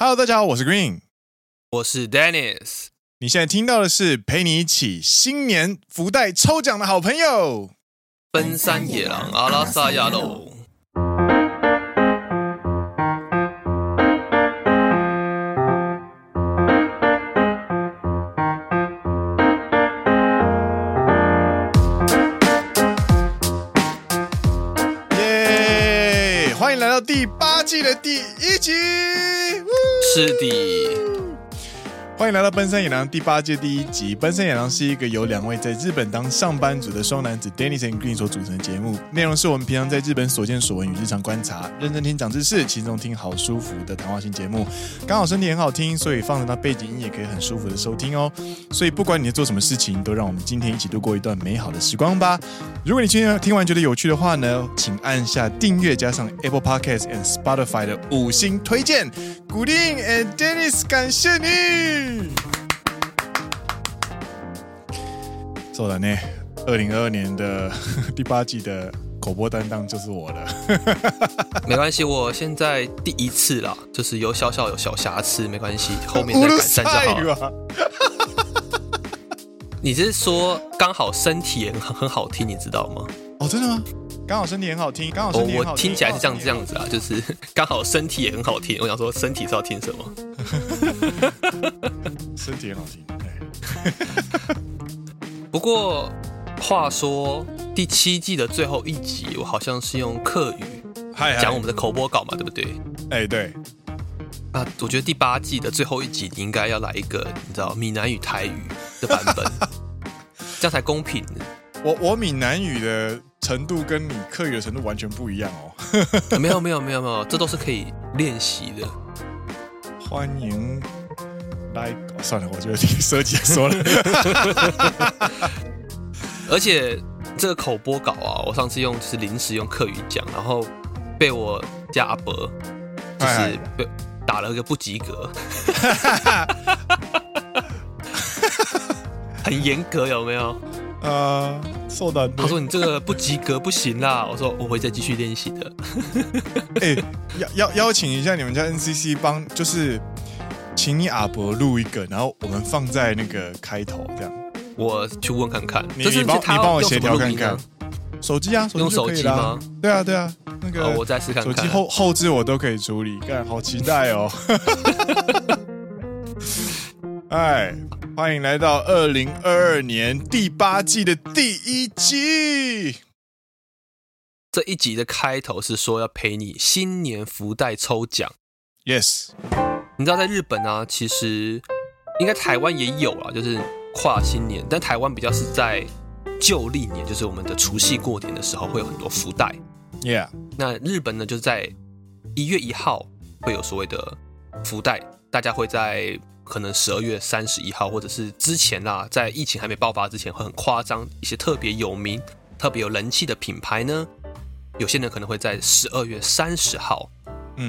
Hello，大家好，我是 Green，我是 Dennis。你现在听到的是陪你一起新年福袋抽奖的好朋友——奔山野狼阿拉萨亚喽。第八季的第一集，是的。欢迎来到《奔山野狼》第八届第一集。《奔山野狼》是一个由两位在日本当上班族的双男子 Dennis and Green 所组成的节目。内容是我们平常在日本所见所闻与日常观察，认真听长知识，轻松听好舒服的谈话型节目。刚好身体很好听，所以放着那背景音也可以很舒服的收听哦。所以不管你在做什么事情，都让我们今天一起度过一段美好的时光吧。如果你今天听完觉得有趣的话呢，请按下订阅，加上 Apple Podcast and Spotify 的五星推荐。Green and Dennis，感谢你。做了呢，二零二二年的 第八季的口播担当就是我了。没关系，我现在第一次啦，就是有小小有小瑕疵，没关系，后面再 改善就好了。你是说刚好身体也很很好听，你知道吗？哦，真的吗？刚好身体很好听，刚好身体很好听。我听起来是这样这样子啊，就是 刚好身体也很好听。我想说，身体是要听什么？身体很好听。不过话说，第七季的最后一集，我好像是用客语讲我们的口播稿嘛，对不对？哎，对。啊，我觉得第八季的最后一集，你应该要来一个，你知道，闽南语、台语的版本，这样才公平。我我闽南语的程度跟你课语的程度完全不一样哦。没有没有没有没有，这都是可以练习的。欢迎来，哦、算了，我觉得听设计说了。而且这个口播稿啊，我上次用就是临时用客语讲，然后被我家阿伯就是被打了个不及格，很严格，有没有？呃，受到他说你这个不及格不行啦，我说我会再继续练习的。哎、欸，邀邀邀请一下你们家 NCC 帮，就是请你阿伯录一个，然后我们放在那个开头这样。我去问看看，你你帮你帮我协调看看。手机啊，手机用手机吗？对啊对啊，那个我再试看看。手机后后置我都可以处理，干好期待哦。哎。欢迎来到二零二二年第八季的第一集。这一集的开头是说要陪你新年福袋抽奖。Yes，你知道在日本啊，其实应该台湾也有啊，就是跨新年，但台湾比较是在旧历年，就是我们的除夕过年的时候会有很多福袋。Yeah，那日本呢，就是在一月一号会有所谓的福袋，大家会在。可能十二月三十一号，或者是之前啦，在疫情还没爆发之前，会很夸张。一些特别有名、特别有人气的品牌呢，有些人可能会在十二月三十号，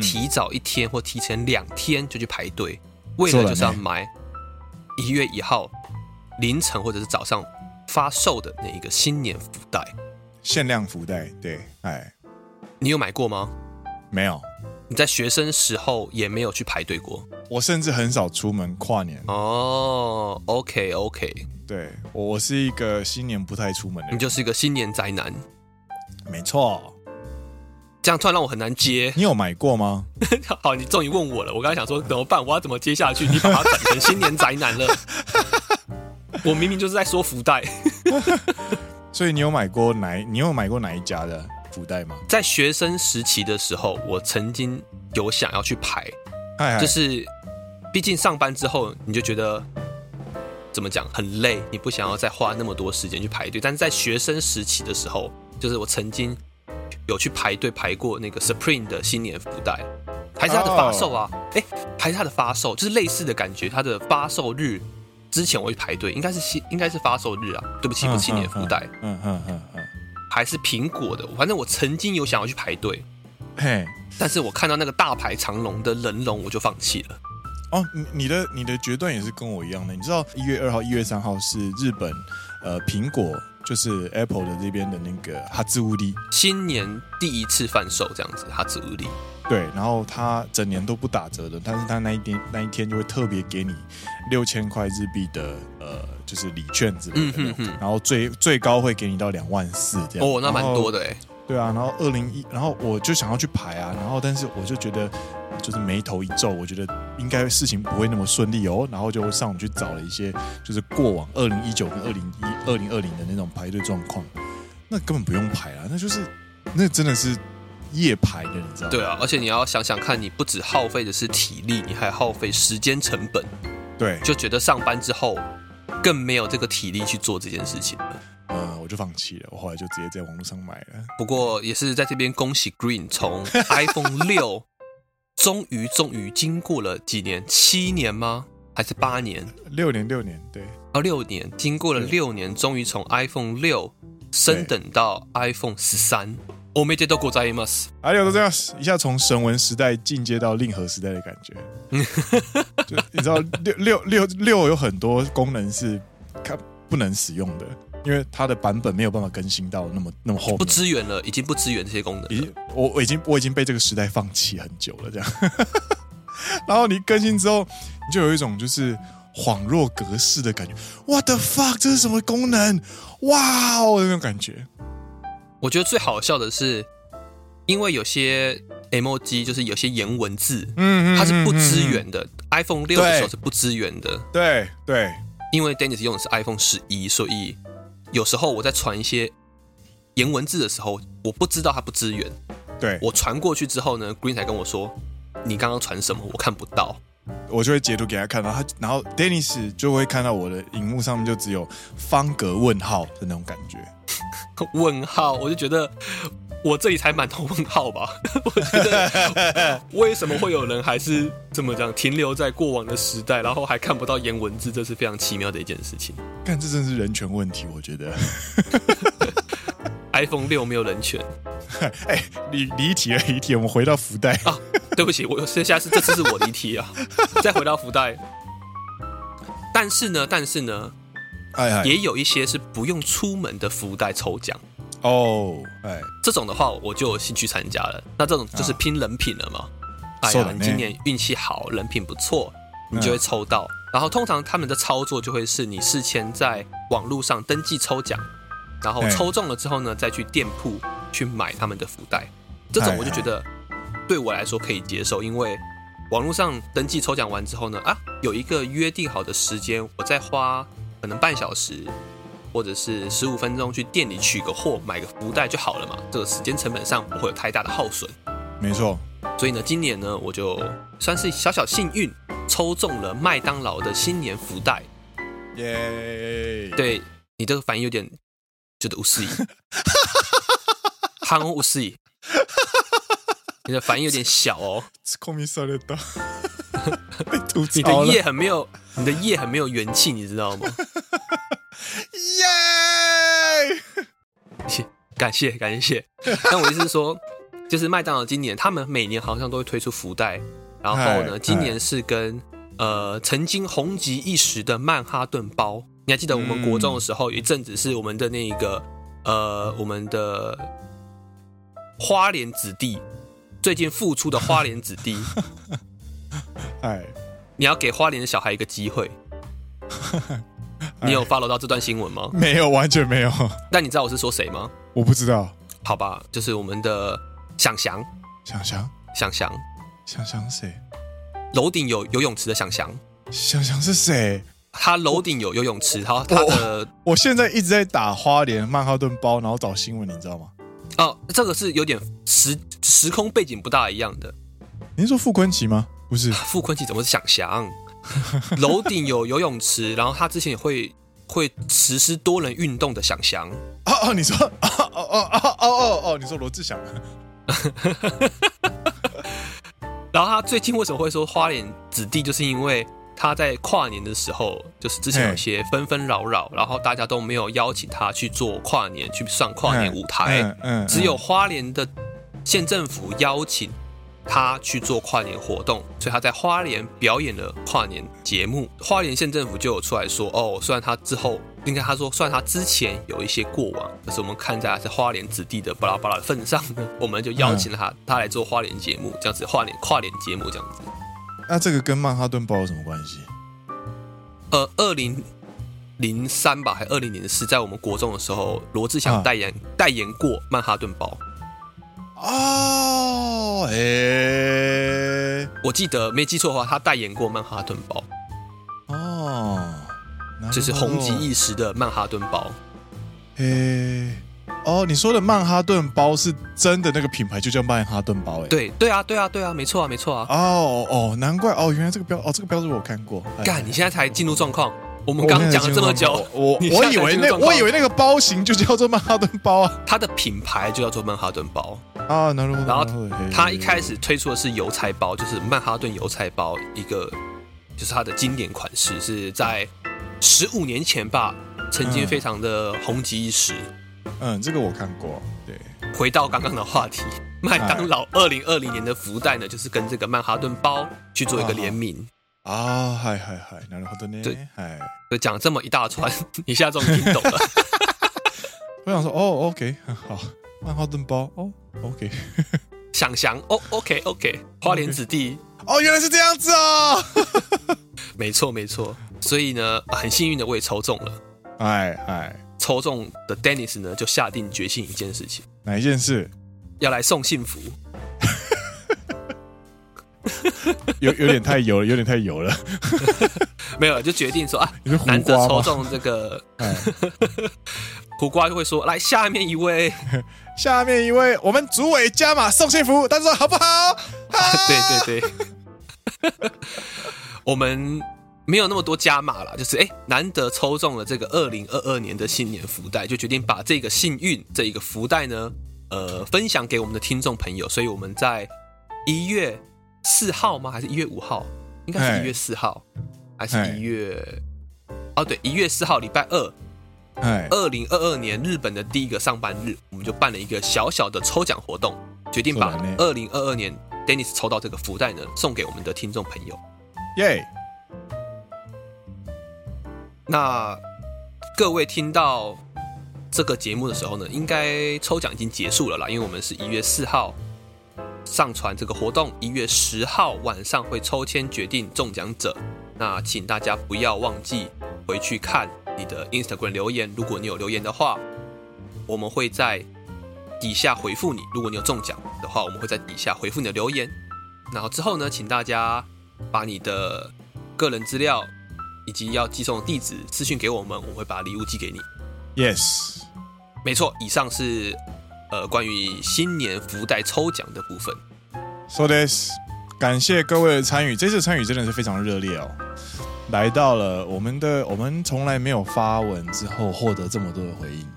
提早一天或提前两天就去排队，为了就是要买一月一号凌晨或者是早上发售的那一个新年福袋，限量福袋。对，哎，你有买过吗？没有。你在学生时候也没有去排队过？我甚至很少出门跨年。哦，OK OK，对，我是一个新年不太出门的人。你就是一个新年宅男。没错。这样突然让我很难接。你有买过吗？好，你终于问我了。我刚才想说怎么办？我要怎么接下去？你把它转成新年宅男了。我明明就是在说福袋。所以你有买过哪？你有买过哪一家的？福袋吗？在学生时期的时候，我曾经有想要去排，就是毕竟上班之后，你就觉得怎么讲很累，你不想要再花那么多时间去排队。但是在学生时期的时候，就是我曾经有去排队排过那个 Supreme 的新年福袋，还是它的发售啊？哎、oh. 欸，还是它的发售，就是类似的感觉。它的发售日之前我去排队，应该是新，应该是发售日啊。对不起，不是新年福袋。嗯嗯嗯嗯。还是苹果的，反正我曾经有想要去排队，嘿，但是我看到那个大排长龙的人龙，我就放弃了。哦，你你的你的决断也是跟我一样的。你知道一月二号、一月三号是日本呃苹果就是 Apple 的这边的那个哈兹乌迪新年第一次贩售这样子哈兹乌迪。对，然后他整年都不打折的，但是他那一天那一天就会特别给你六千块日币的呃，就是礼券之类的，嗯、哼哼然后最最高会给你到两万四这样。哦，那蛮多的哎。对啊，然后二零一，然后我就想要去排啊，然后但是我就觉得就是眉头一皱，我觉得应该事情不会那么顺利哦，然后就上网去找了一些就是过往二零一九跟二零一二零二零的那种排队状况，那根本不用排啊，那就是那真的是。夜排的，你知道吗？对啊，而且你要想想看，你不止耗费的是体力，你还耗费时间成本。对，就觉得上班之后更没有这个体力去做这件事情了。就放弃了，我后来就直接在网络上买了。不过也是在这边恭喜 Green 从 iPhone 六终于终于经过了几年，七年吗？还是八年？六年，六年，对，哦，六年，经过了六年，终于从 iPhone 六升等到 iPhone 十三。我没接到过在伊马斯，哎呦，都这样，一下从神文时代进阶到令和时代的感觉。就你知道，六六六六有很多功能是它不能使用的，因为它的版本没有办法更新到那么那么后面，不支援了，已经不支援这些功能。已经，我我已经我已经被这个时代放弃很久了，这样。然后你更新之后，你就有一种就是恍若隔世的感觉。What the fuck？这是什么功能？哇哦，那种感觉。我觉得最好笑的是，因为有些 emoji 就是有些颜文字，嗯，它是不支援的。iPhone 六的时候是不支援的。对对，因为 Dennis 用的是 iPhone 十一，所以有时候我在传一些言文字的时候，我不知道它不支援。对，我传过去之后呢，Green 才跟我说：“你刚刚传什么？我看不到。”我就会截图给他看，然后他，然后 Dennis 就会看到我的荧幕上面就只有方格问号的那种感觉。问号，我就觉得我这里才满头问号吧。我觉得为什么会有人还是这么讲停留在过往的时代，然后还看不到颜文字，这是非常奇妙的一件事情。看，这真是人权问题，我觉得。iPhone 六没有人权。哎，离离题了，离题，我们回到福袋啊。对不起，我剩下是这次是我离题啊。再回到福袋，但是呢，但是呢。哎哎也有一些是不用出门的福袋抽奖哦，哎，这种的话我就有兴趣参加了。那这种就是拼人品了嘛？啊、哎呀，你今年运气好，人品不错，你就会抽到。嗯、然后通常他们的操作就会是你事先在网络上登记抽奖，然后抽中了之后呢，再去店铺去买他们的福袋。这种我就觉得对我来说可以接受，因为网络上登记抽奖完之后呢，啊，有一个约定好的时间，我再花。可能半小时，或者是十五分钟去店里取个货，买个福袋就好了嘛。这个时间成本上不会有太大的耗损。没错。所以呢，今年呢，我就算是小小幸运，抽中了麦当劳的新年福袋。耶！对，你这个反应有点觉得无思议，憨无思议。你的反应有点小哦。你的夜很没有，你的夜很没有元气，你知道吗？耶！感谢感谢。但我意思是说，就是麦当劳今年他们每年好像都会推出福袋，然后呢，今年是跟呃曾经红极一时的曼哈顿包。你还记得我们国中的时候有一阵子是我们的那个呃我们的花莲子弟最近复出的花莲子弟。哎，你要给花莲的小孩一个机会。你有 follow 到这段新闻吗？没有，完全没有。那你知道我是说谁吗？我不知道。好吧，就是我们的想翔。想翔，想翔，想翔谁？楼顶有游泳池的想翔。想翔是谁？他楼顶有游泳池，他他的。我现在一直在打花莲曼哈顿包，然后找新闻，你知道吗？哦，这个是有点时时空背景不大一样的。您说傅昆萁吗？不是，傅坤奇怎么是想翔？楼顶有游泳池，然后他之前也会会实施多人运动的想翔。哦哦，你说哦哦哦哦哦哦，你说罗志祥。然后他最近为什么会说花莲子弟？就是因为他在跨年的时候，就是之前有些纷纷扰扰，然后大家都没有邀请他去做跨年，去上跨年舞台，嗯，嗯，只有花莲的县政府邀请。他去做跨年活动，所以他在花莲表演了跨年节目。花莲县政府就有出来说：“哦，虽然他之后应该他说，算他之前有一些过往，可是我们看在他是花莲子弟的巴拉巴拉的份上呢，我们就邀请了他，嗯、他来做花莲节目，这样子花莲跨年节目这样子。那这个跟曼哈顿包有什么关系？呃，二零零三吧，还二零零四，在我们国中的时候，罗志祥代言、啊、代言过曼哈顿包。哦，哎、欸，我记得没记错的话，他代言过曼哈顿包。哦，这是红极一时的曼哈顿包。哎、欸，哦，你说的曼哈顿包是真的那个品牌，就叫曼哈顿包、欸？哎，对，对啊，对啊，对啊，没错啊，没错啊。哦哦，难怪哦，原来这个标哦，这个标志我有看过。干，你现在才进入状况。我们刚刚讲了这么久，我我以为那我以为那个包型就叫做曼哈顿包啊，它的品牌就叫做曼哈顿包啊。然后它一开始推出的是邮差包，就是曼哈顿邮差包，一个就是它的经典款式，是在十五年前吧，曾经非常的红极一时。嗯，这个我看过。对，回到刚刚的话题，麦当劳二零二零年的福袋呢，就是跟这个曼哈顿包去做一个联名。啊，嗨嗨嗨，なるほどね。对，哎，就讲这么一大串，你现在终于听懂了。我想说，哦，OK，好， 曼哈顿包，哦，OK，想想，哦，OK，OK，花莲子弟，哦，原来是这样子哦，没错没错，所以呢，很幸运的我也抽中了，哎哎，抽中的 Dennis 呢，就下定决心一件事情，哪一件事？要来送幸福。有有点太油了，有点太油了。没有，就决定说啊，难得抽中这个，苦瓜就会说，来下面一位，下面一位，我们主委加码送幸福，大家说好不好？好对对对，我们没有那么多加码了，就是哎，难得抽中了这个二零二二年的新年福袋，就决定把这个幸运这一个福袋呢，呃，分享给我们的听众朋友，所以我们在一月。四号吗？还是一月五号？应该是一月四号，还是一月？哦，对，一月四号，礼拜二。哎，二零二二年日本的第一个上班日，我们就办了一个小小的抽奖活动，决定把二零二二年 Dennis 抽到这个福袋呢，送给我们的听众朋友。耶！那各位听到这个节目的时候呢，应该抽奖已经结束了啦，因为我们是一月四号。上传这个活动，一月十号晚上会抽签决定中奖者。那请大家不要忘记回去看你的 Instagram 留言。如果你有留言的话，我们会在底下回复你。如果你有中奖的话，我们会在底下回复你的留言。然后之后呢，请大家把你的个人资料以及要寄送的地址私讯给我们，我们会把礼物寄给你。Yes，没错，以上是。呃，关于新年福袋抽奖的部分，So this，感谢各位的参与，这次参与真的是非常热烈哦。来到了我们的，我们从来没有发文之后获得这么多的回应，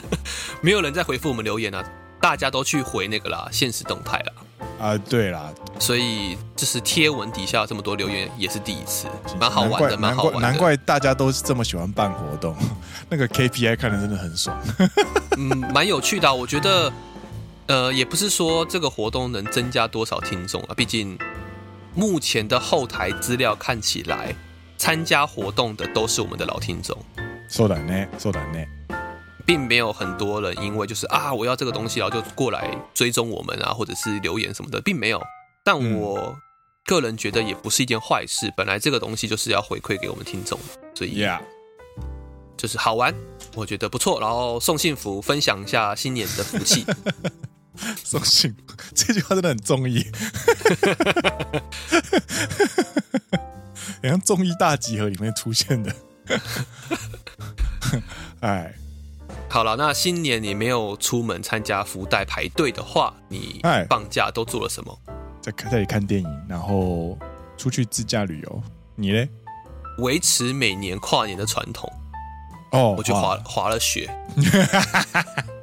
没有人在回复我们留言啊，大家都去回那个啦，现实动态啦。啊，对啦，所以就是贴文底下这么多留言也是第一次，蛮好玩的，蛮好玩的。难怪大家都是这么喜欢办活动，那个 KPI 看的真的很爽。嗯，蛮有趣的啊，我觉得，呃，也不是说这个活动能增加多少听众啊，毕竟目前的后台资料看起来，参加活动的都是我们的老听众。そうだね，そうだね。并没有很多人因为就是啊，我要这个东西，然后就过来追踪我们啊，或者是留言什么的，并没有。但我个人觉得也不是一件坏事。本来这个东西就是要回馈给我们听众，所以就是好玩，我觉得不错。然后送幸福，分享一下新年的福气。 送幸福这句话真的很中医，好像中医大集合里面出现的。哎。好了，那新年你没有出门参加福袋排队的话，你放假都做了什么？在在这里看电影，然后出去自驾旅游。你嘞？维持每年跨年的传统。哦，我去滑滑了雪。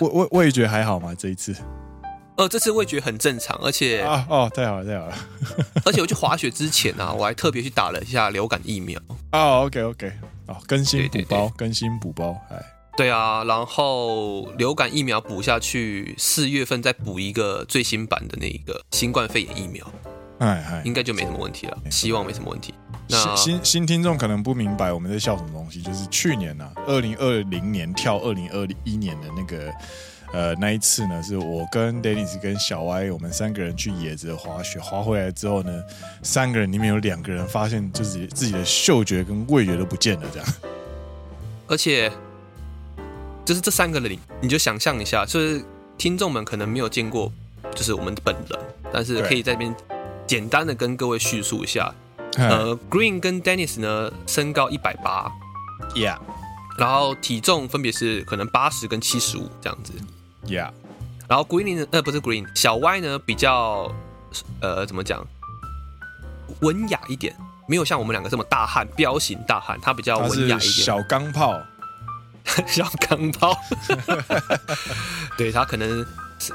我我我也觉还好吗，这一次。呃，这次我也觉很正常，而且啊哦，太好了太好了。而且我去滑雪之前呢、啊，我还特别去打了一下流感疫苗。哦，OK OK。哦，更新补包，更新补包，哎，对啊，然后流感疫苗补下去，四月份再补一个最新版的那一个新冠肺炎疫苗，哎哎，应该就没什么问题了，希望没什么问题。那新新听众可能不明白我们在笑什么东西，就是去年呢、啊，二零二零年跳二零二一年的那个呃那一次呢，是我跟 Dennis 跟小歪我们三个人去野子滑雪，滑回来之后呢，三个人里面有两个人发现就是自己的嗅觉跟味觉都不见了，这样。而且就是这三个人，你就想象一下，就是听众们可能没有见过，就是我们本人，但是可以在这边简单的跟各位叙述一下。呃，Green 跟 Dennis 呢，身高一百八，Yeah，然后体重分别是可能八十跟七十五这样子，Yeah，然后 Green 呢，呃，不是 Green，小 Y 呢比较，呃，怎么讲，文雅一点，没有像我们两个这么大汉，彪形大汉，他比较文雅一点，小钢炮，小钢炮，对，他可能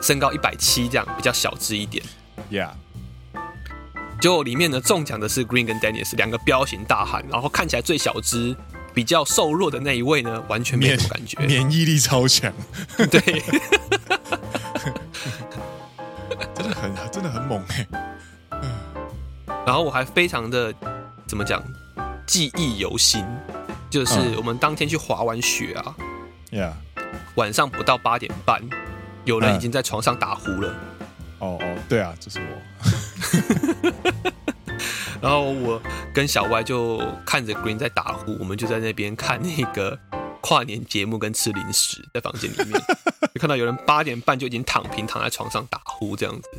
身高一百七这样，比较小只一点，Yeah。就里面呢，中奖的是 Green 跟 Dennis 两个彪形大汉，然后看起来最小只、比较瘦弱的那一位呢，完全没有感觉，免，免疫力超强，对，真的很真的很猛哎。然后我还非常的怎么讲，记忆犹新，就是我们当天去滑完雪啊，Yeah，晚上不到八点半，有人已经在床上打呼了。哦哦，对啊，这是我。然后我跟小歪就看着 Green 在打呼，我们就在那边看那个 跨年节目跟吃零食，在房间里面 就看到有人八点半就已经躺平躺在床上打呼这样子。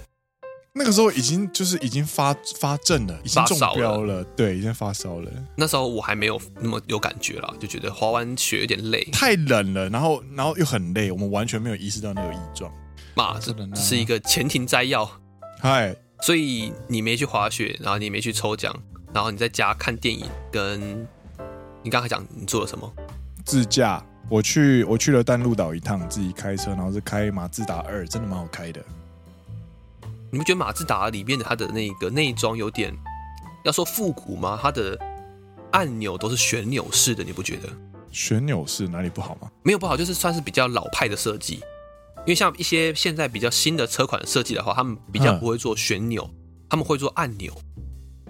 那个时候已经就是已经发发症了，已经中标了，了对，已经发烧了。那时候我还没有那么有感觉了，就觉得滑完雪有点累，太冷了，然后然后又很累，我们完全没有意识到那个异状。妈，这是一个前庭摘要。嗨。所以你没去滑雪，然后你没去抽奖，然后你在家看电影，跟你刚才讲你做了什么？自驾，我去我去了淡路岛一趟，自己开车，然后是开马自达二，真的蛮好开的。你不觉得马自达里面的它的那个内装有点要说复古吗？它的按钮都是旋钮式的，你不觉得？旋钮式哪里不好吗？没有不好，就是算是比较老派的设计。因为像一些现在比较新的车款设计的话，他们比较不会做旋钮，他们会做按钮。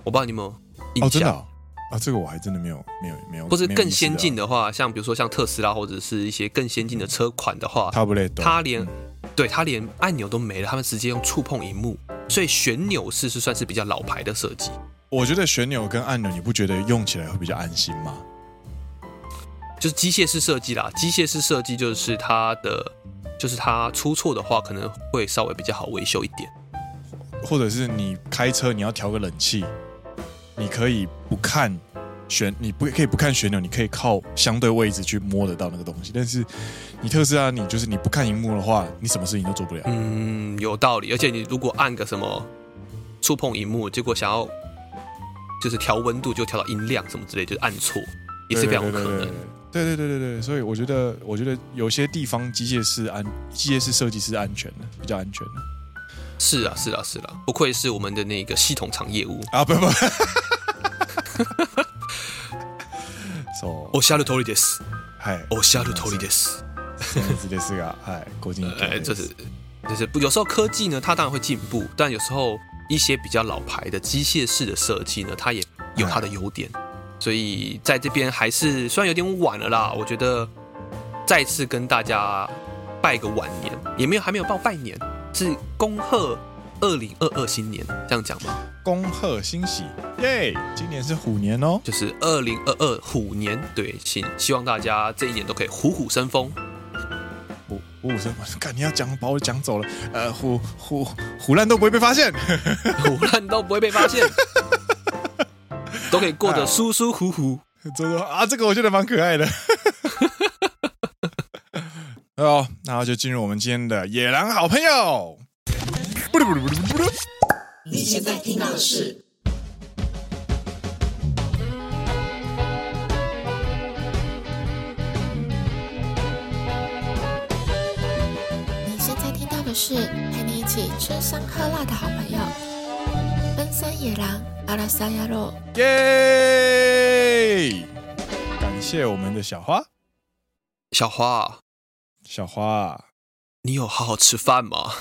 我不知道你有没有印象？哦，真的哦？啊，这个我还真的没有没有没有。或是更先进的话，像比如说像特斯拉或者是一些更先进的车款的话，它连对它连按钮都没了，他们直接用触碰荧幕，所以旋钮式是算是比较老牌的设计。我觉得旋钮跟按钮，你不觉得用起来会比较安心吗？就是机械式设计啦，机械式设计就是它的。就是它出错的话，可能会稍微比较好维修一点，或者是你开车你要调个冷气，你可以不看旋，你不可以不看旋钮，你可以靠相对位置去摸得到那个东西。但是你特斯拉，你就是你不看荧幕的话，你什么事情都做不了。嗯，有道理。而且你如果按个什么触碰荧幕，结果想要就是调温度就调到音量什么之类，就是按错，也是非常有可能。对对对对对对对对对对，所以我觉得，我觉得有些地方机械式安机械式设计是安全的，比较安全的。是啊，是啊，是啊，不愧是我们的那个系统厂业务啊！不不，そう。おっしゃる通りです。嗨，おっしゃる通りです。现在这是个嗨，国际。哎，这是就是有时候科技呢，它当然会进步，但有时候一些比较老牌的机械式的设计呢，它也有它的优点。 所以在这边还是虽然有点晚了啦，我觉得再次跟大家拜个晚年，也没有还没有报拜年，是恭贺二零二二新年，这样讲吗？恭贺新喜耶今年是虎年哦，就是二零二二虎年，对，希希望大家这一年都可以虎虎生风。虎虎虎生风，看你要讲把我讲走了，呃，虎虎虎烂都不会被发现，虎烂都不会被发现。都可以过得舒舒服服，走走啊！这个我觉得蛮可爱的。好，那就进入我们今天的野狼好朋友。你现在听到的是？你现在听到的是陪你一起吃香喝辣的好朋友。奔山野郎阿拉萨亚罗耶！感谢我们的小花，小花，小花，你有好好吃饭吗？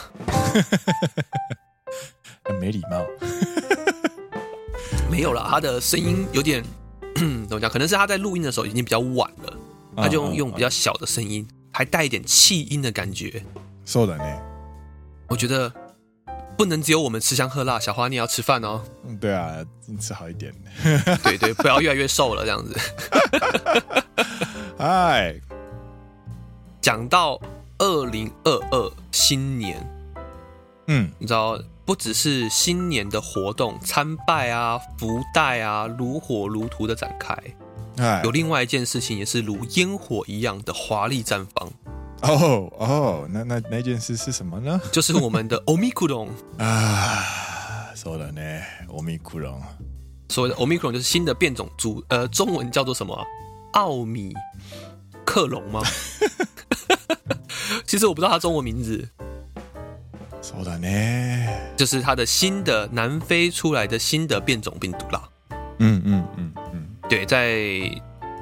没礼貌，没 没有啦，他的声音有点怎么讲？可能是他在录音的时候已经比较晚了，他就用用比较小的声音，还带一点气音的感觉。そうだね。我觉得 不能只有我们吃香喝辣，小花你也要吃饭哦。嗯，对啊，你吃好一点。对对，不要越来越瘦了这样子。哎，讲到二零二二新年，嗯，你知道。不只是新年的活动参拜啊、福袋啊，如火如荼的展开。哎，有另外一件事情，也是如烟火一样的华丽绽放。哦哦，那那那件事是什么呢？就是我们的欧米克隆啊，说了呢，欧米克隆。所谓的欧米克隆就是新的变种株，呃，中文叫做什么？奥米克隆吗？其实我不知道它中文名字。そうだね，就是它的新的南非出来的新的变种病毒啦。嗯嗯嗯嗯，对，在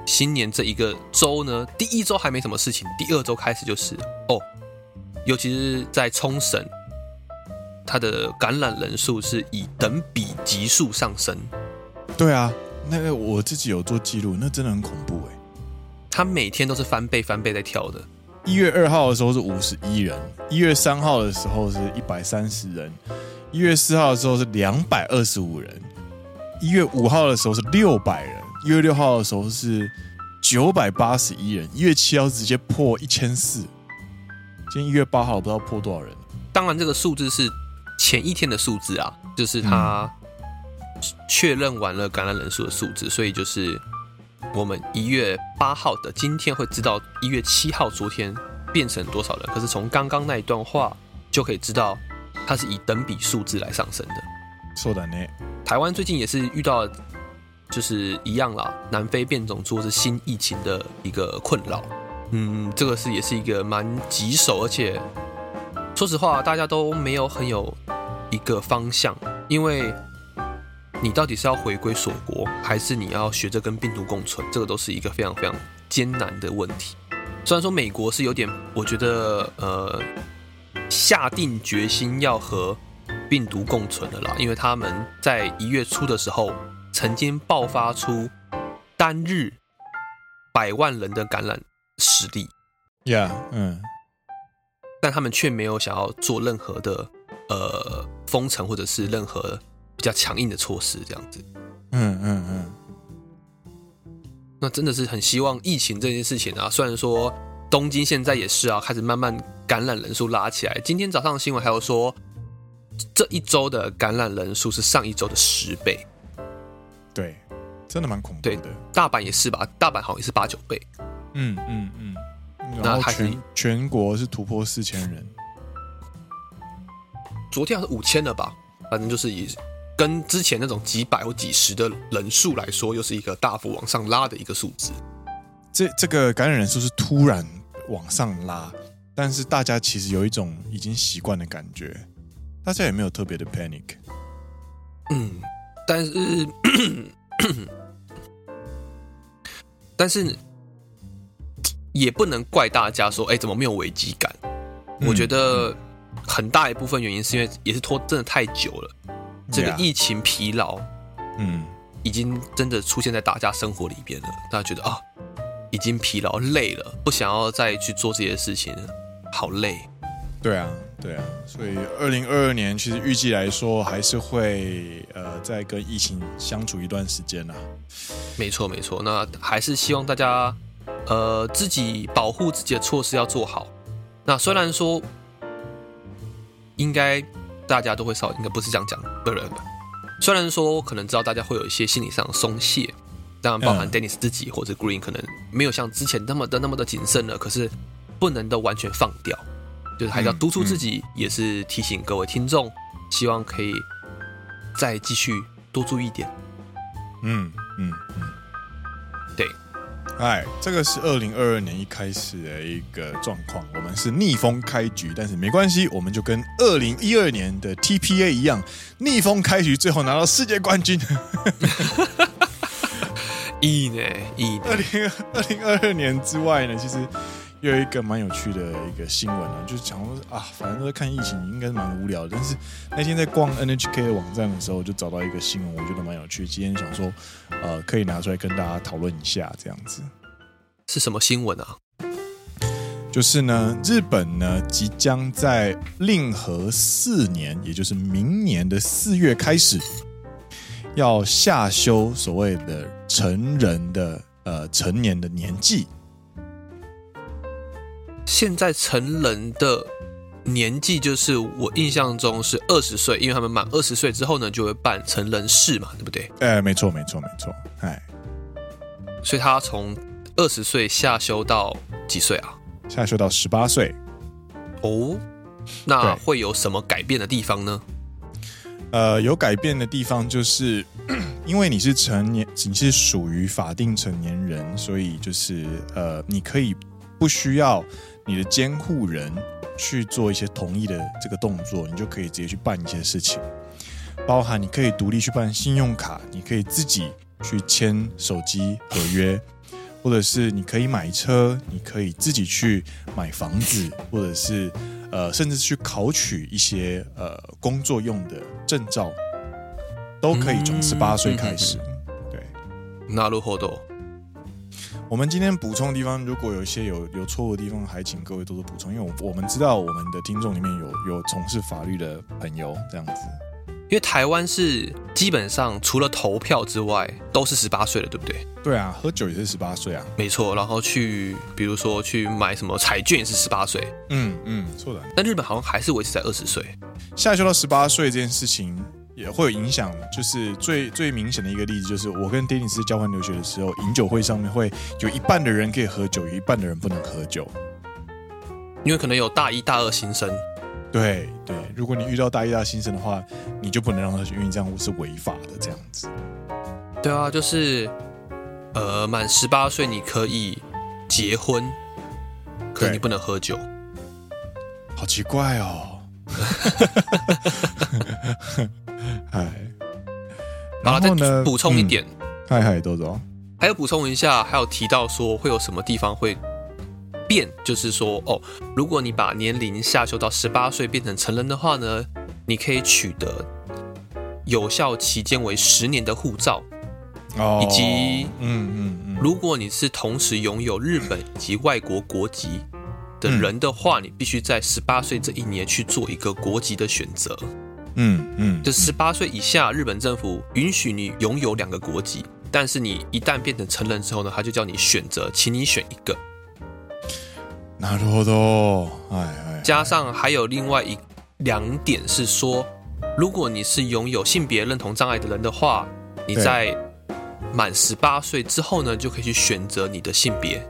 新年这一个周呢，第一周还没什么事情，第二周开始就是哦，尤其是在冲绳，它的感染人数是以等比级数上升。对啊，那个我自己有做记录，那真的很恐怖哎。它每天都是翻倍翻倍在跳的。一月二号的时候是五十一人，一月三号的时候是一百三十人，一月四号的时候是两百二十五人，一月五号的时候是六百人，一月六号的时候是九百八十一人，一月七号直接破一千四，今天一月八号不知道破多少人。当然，这个数字是前一天的数字啊，就是他确认完了感染人数的数字，所以就是。我们一月八号的今天会知道一月七号昨天变成多少人，可是从刚刚那一段话就可以知道，它是以等比数字来上升的。そうだね。台湾最近也是遇到， 就是一样啦，南非变种猪是新疫情的一个困扰。嗯，这个是也是一个蛮棘手，而且说实话，大家都没有很有一个方向，因为。你到底是要回归锁国，还是你要学着跟病毒共存？这个都是一个非常非常艰难的问题。虽然说美国是有点，我觉得呃，下定决心要和病毒共存的啦，因为他们在一月初的时候曾经爆发出单日百万人的感染实力。Yeah，嗯，但他们却没有想要做任何的呃封城或者是任何。比较强硬的措施，这样子，嗯嗯嗯，那真的是很希望疫情这件事情啊，虽然说东京现在也是啊，开始慢慢感染人数拉起来。今天早上的新闻还有说，这一周的感染人数是上一周的十倍，对，真的蛮恐怖的。对，大阪也是吧？大阪好像也是八九倍。嗯嗯嗯，然后全全国是突破四千人，昨天好像是五千了吧？反正就是以。跟之前那种几百或几十的人数来说，又是一个大幅往上拉的一个数字。这这个感染人数是突然往上拉，但是大家其实有一种已经习惯的感觉，大家也没有特别的 panic。嗯，但是 但是也不能怪大家说，哎，怎么没有危机感？嗯，我觉得很大一部分原因是因为也是拖真的太久了。这个疫情疲劳，嗯，已经真的出现在大家生活里边了。大家觉得啊，已经疲劳累了，不想要再去做这些事情了，好累。对啊，对啊，所以二零二二年其实预计来说还是会呃再跟疫情相处一段时间呐。没错，没错。那还是希望大家呃自己保护自己的措施要做好。那虽然说应该。大家都会少，应该不是这样讲的人吧？虽然说可能知道大家会有一些心理上的松懈，当然包含 Dennis 自己或者 Green 可能没有像之前那么的那么的谨慎了，可是不能都完全放掉，就是还是要督促自己，也是提醒各位听众，希望可以再继续多注意一点。嗯嗯嗯，对。哎，这个是二零二二年一开始的一个状况，我们是逆风开局，但是没关系，我们就跟二零一二年的 TPA 一样，逆风开局，最后拿到世界冠军。一呢，一。二零二零二二年之外呢，其实又有一个蛮有趣的一个新闻呢，就是讲说啊，反正都在看疫情，应该是蛮无聊的。但是那天在逛 NHK 的网站的时候，就找到一个新闻，我觉得蛮有趣。今天想说，呃，可以拿出来跟大家讨论一下，这样子。是什么新闻啊？就是呢，日本呢即将在令和四年，也就是明年的四月开始，要下修所谓的成人的呃成年的年纪。现在成人的年纪就是我印象中是二十岁，因为他们满二十岁之后呢，就会办成人式嘛，对不对？哎，没错，没错，没错，哎，所以他从二十岁下修到几岁啊？下修到十八岁。哦，那会有什么改变的地方呢？呃，有改变的地方就是，因为你是成年，你是属于法定成年人，所以就是呃，你可以不需要。你的监护人去做一些同意的这个动作，你就可以直接去办一些事情，包含你可以独立去办信用卡，你可以自己去签手机合约，或者是你可以买车，你可以自己去买房子，或者是呃，甚至去考取一些呃工作用的证照，都可以从十八岁开始。对，なるほど。 我们今天补充的地方，如果有一些有有错误的地方，还请各位多多补充，因为我我们知道我们的听众里面有有从事法律的朋友这样子。因为台湾是基本上除了投票之外都是十八岁了，对不对？对啊，喝酒也是十八岁啊，没错。然后去比如说去买什么彩券也是十八岁，嗯嗯，错的。但日本好像还是维持在二十岁，下修到十八岁这件事情。也会有影响，就是最最明显的一个例子，就是我跟迪尼斯交换留学的时候，饮酒会上面会有一半的人可以喝酒，有一半的人不能喝酒，因为可能有大一、大二新生。对对，如果你遇到大一、大二新生的话，你就不能让他去，因为这样是违法的。这样子。对啊，就是呃，满十八岁你可以结婚，可是你不能喝酒。好奇怪哦。然后呢？补充一点，嗨嗨，豆豆，还有补充一下，还有提到说会有什么地方会变，就是说哦，如果你把年龄下修到十八岁变成成人的话呢，你可以取得有效期间为十年的护照，哦，以及嗯嗯嗯，如果你是同时拥有日本以及外国国籍的人的话，你必须在十八岁这一年去做一个国籍的选择。嗯嗯，就十八岁以下，日本政府允许你拥有两个国籍，但是你一旦变成成人之后呢，他就叫你选择，请你选一个。なるほど，哎哎，加上还有另外一两点是说，如果你是拥有性别认同障碍的人的话，你在满十八岁之后呢，就可以去选择你的性别。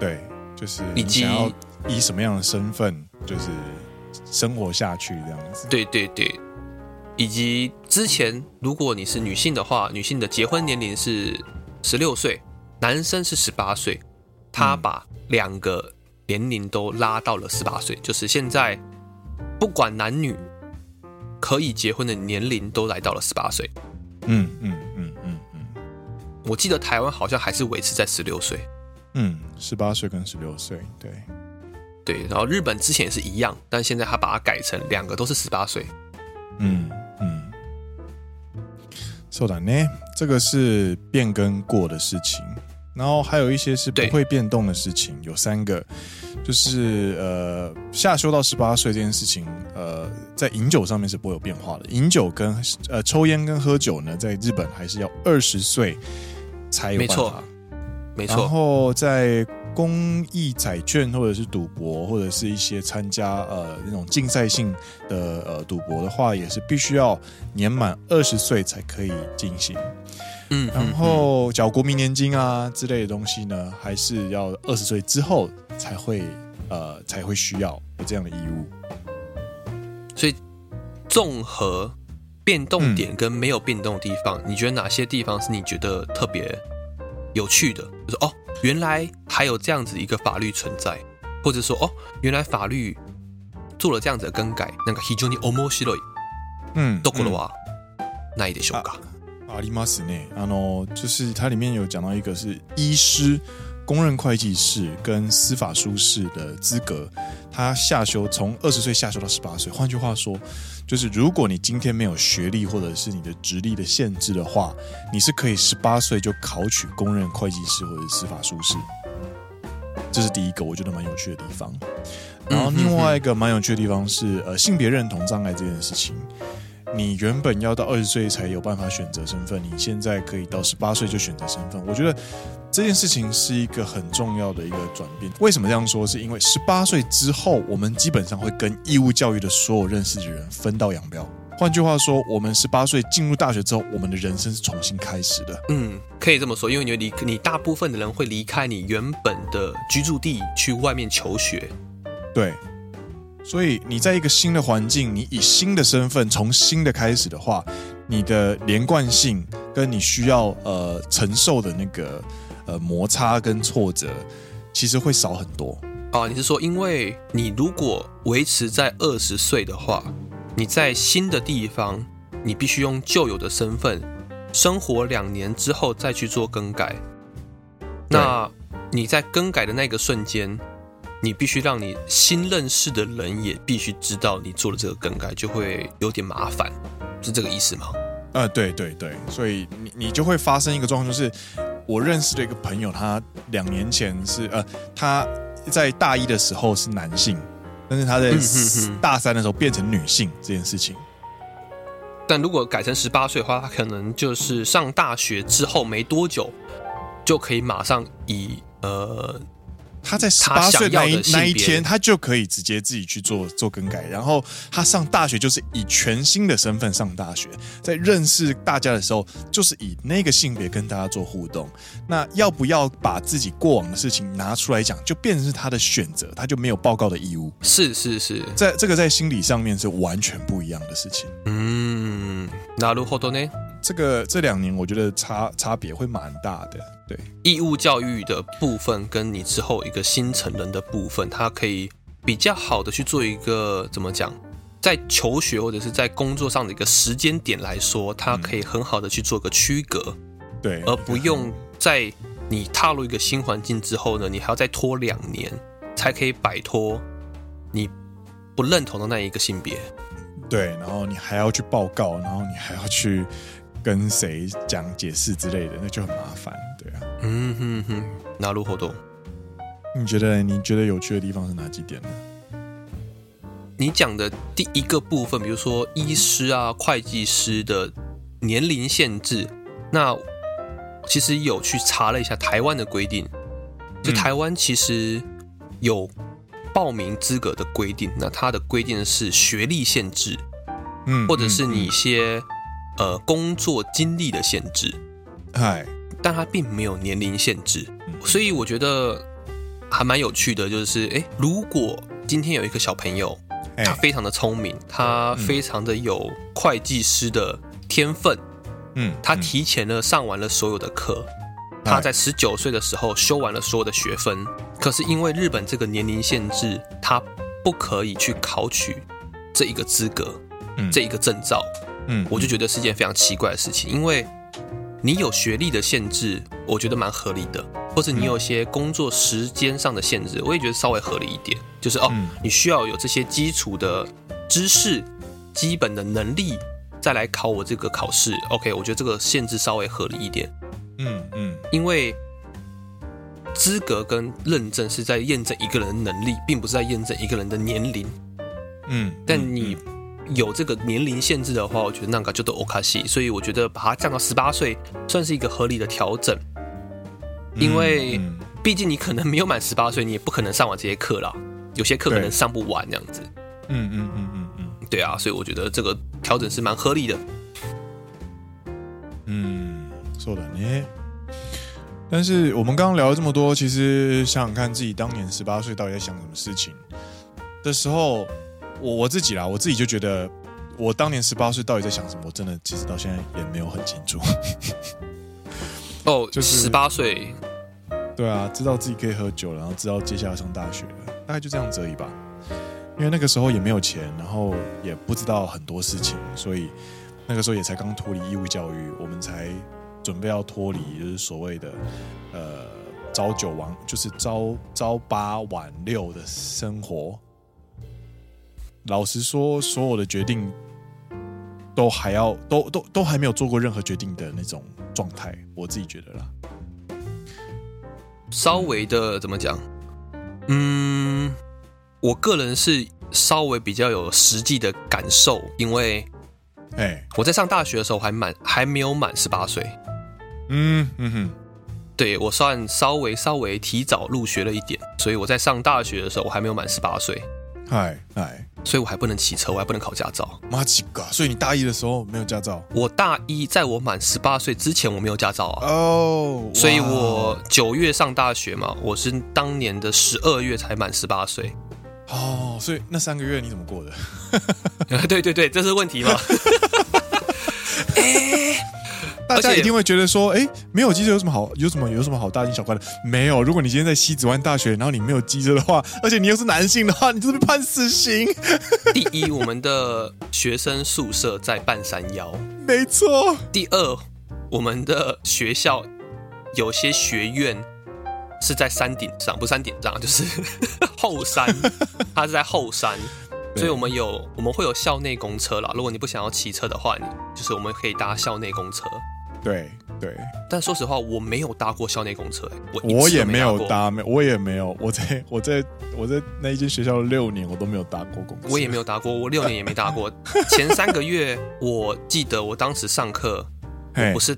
对，就是你想要以什么样的身份，就是生活下去这样子。对对对。 以及之前，如果你是女性的话，女性的结婚年龄是十六岁，男生是十八岁，他把两个年龄都拉到了十八岁，就是现在不管男女可以结婚的年龄都来到了十八岁。嗯嗯嗯嗯嗯，我记得台湾好像还是维持在十六岁。嗯，十八岁跟十六岁，对对。然后日本之前也是一样，但现在他把它改成两个都是十八岁。嗯。そうだね，这个是变更过的事情，然后还有一些是不会变动的事情，有三个，就是呃下修到十八岁这件事情，呃，在饮酒上面是不会有变化的，饮酒跟呃抽烟跟喝酒呢，在日本还是要二十岁才有办法，没错，没错，然后在。 公益彩券或者是赌博，或者是一些参加呃那种竞赛性的呃赌博的话，也是必须要年满二十岁才可以进行。嗯，然后缴国民年金啊之类的东西呢，还是要二十岁之后才会呃才会需要有这样的义务。所以综合变动点跟没有变动的地方，嗯，你觉得哪些地方是你觉得特别有趣的？就是哦。原来还有这样子一个法律存在，或者说哦，原来法律做了这样子的更改，那个非常に面白い，嗯，どころはないでしょうか？ありますね。あの，就是它里面有讲到一个是医师 公认会计士跟司法书士的资格，他下修从二十岁下修到十八岁。换句话说， 就是如果你今天没有学历或者是你的职历的限制的话，你是可以十八岁就考取公认会计师或者司法书士。这是第一个我觉得蛮有趣的地方。然后另外一个蛮有趣的地方是，呃，性别认同障碍这件事情。你原本要到二十岁才有办法选择身份，你现在可以到十八岁就选择身份。我觉得这件事情是一个很重要的一个转变。为什么这样说？是因为十八岁之后，我们基本上会跟义务教育的所有认识的人分道扬镳。换句话说，我们十八岁进入大学之后，我们的人生是重新开始的。嗯，可以这么说，因为你离你大部分的人会离开你原本的居住地去外面求学。对。所以你在一个新的环境，你以新的身份从新的开始的话，你的连贯性跟你需要呃承受的那个呃摩擦跟挫折，其实会少很多。啊，你是说，因为你如果维持在二十岁的话，你在新的地方，你必须用旧有的身份生活两年之后再去做更改。那你在更改的那个瞬间。你必须让你新认识的人也必须知道你做了这个更改，就会有点麻烦，是这个意思吗？呃，对对对，所以你你就会发生一个状况，就是我认识的一个朋友，他两年前是呃他在大一的时候是男性，但是他在大三的时候变成女性这件事情。但如果改成十八岁的话，他可能就是上大学之后没多久就可以马上以呃。他在十八岁那一那一天，他就可以直接自己去做做更改。然后他上大学就是以全新的身份上大学，在认识大家的时候，就是以那个性别跟大家做互动。那要不要把自己过往的事情拿出来讲，就变成是他的选择，他就没有报告的义务。是是是，在这个在心理上面是完全不一样的事情。嗯，那如何呢？这个这两年我觉得差差别会蛮大的。对，义务教育的部分跟你之后一个新成人的部分，它可以比较好的去做一个怎么讲，在求学或者是在工作上的一个时间点来说，它可以很好的去做个区隔，对，而不用在你踏入一个新环境之后呢，你还要再拖两年才可以摆脱你不认同的那一个性别，对，然后你还要去报告，然后你还要去跟谁讲解释之类的，那就很麻烦。对啊嗯哼哼，哪路活动？你觉得你觉得有趣的地方是哪几点呢？你讲的第一个部分，比如说医师啊、会计师的年龄限制，那其实有去查了一下台湾的规定，就台湾其实有报名资格的规定，那它的规定是学历限制，嗯，或者是你一些呃工作经历的限制，嗨。但它并没有年龄限制，所以我觉得还蛮有趣的。就是，诶，如果今天有一个小朋友，他非常的聪明，他非常的有会计师的天分，嗯，他提前了上完了所有的课，他在十九岁的时候修完了所有的学分，可是因为日本这个年龄限制，他不可以去考取这一个资格，这一个证照，嗯，我就觉得是件非常奇怪的事情，因为。你有学历的限制，我觉得蛮合理的，或者你有些工作时间上的限制，我也觉得稍微合理一点。就是哦，你需要有这些基础的知识、基本的能力，再来考我这个考试。OK，我觉得这个限制稍微合理一点。嗯嗯，因为资格跟认证是在验证一个人的能力，并不是在验证一个人的年龄。嗯，但你。有这个年龄限制的话，我觉得那个就都欧卡西，所以我觉得把它降到十八岁算是一个合理的调整。因为毕竟你可能没有满十八岁，你也不可能上完这些课啦，有些课可能上不完这样子。嗯嗯嗯嗯嗯，对啊，所以我觉得这个调整是蛮合理的。嗯，说的呢。但是我们刚刚聊了这么多，其实想想看自己当年十八岁到底在想什么事情的时候。我我自己啦，我自己就觉得，我当年十八岁到底在想什么？我真的其实到现在也没有很清楚。哦，就是十八岁，对啊，知道自己可以喝酒了，然后知道接下来上大学了，大概就这样子而已吧。因为那个时候也没有钱，然后也不知道很多事情，所以那个时候也才刚脱离义务教育，我们才准备要脱离，就是所谓的呃朝九晚就是朝朝八晚六的生活。老实说，所有的决定都还要都都都还没有做过任何决定的那种状态，我自己觉得啦。稍微的怎么讲？嗯，我个人是稍微比较有实际的感受，因为，哎，我在上大学的时候还满还没有满十八岁。嗯嗯哼，对，我算稍微稍微提早入学了一点，所以我在上大学的时候我还没有满十八岁。嗨嗨，所以我还不能骑车，我还不能考驾照。妈几个？所以你大一的时候没有驾照？我大一在我满十八岁之前我没有驾照啊。哦，oh, 所以我九月上大学嘛，我是当年的十二月才满十八岁。哦，oh, 所以那三个月你怎么过的？对对对，这是问题吗？欸 大家一定会觉得说，哎，没有机车有什么好？有什么有什么好大惊小怪的？没有。如果你今天在西子湾大学，然后你没有机车的话，而且你又是男性的话，你就是被判死刑。第一，我们的学生宿舍在半山腰，没错。第二，我们的学校有些学院是在山顶上，不是山顶上，就是 后山，它是在后山，所以我们有我们会有校内公车啦。如果你不想要骑车的话，你就是我们可以搭校内公车。对对，但说实话，我没有搭过校内公车，我我也没有搭，没我也没有，我在我在我在那一间学校六年，我都没有搭过公车，我也没有搭过，我六年也没搭过。前三个月，我记得我当时上课，我不是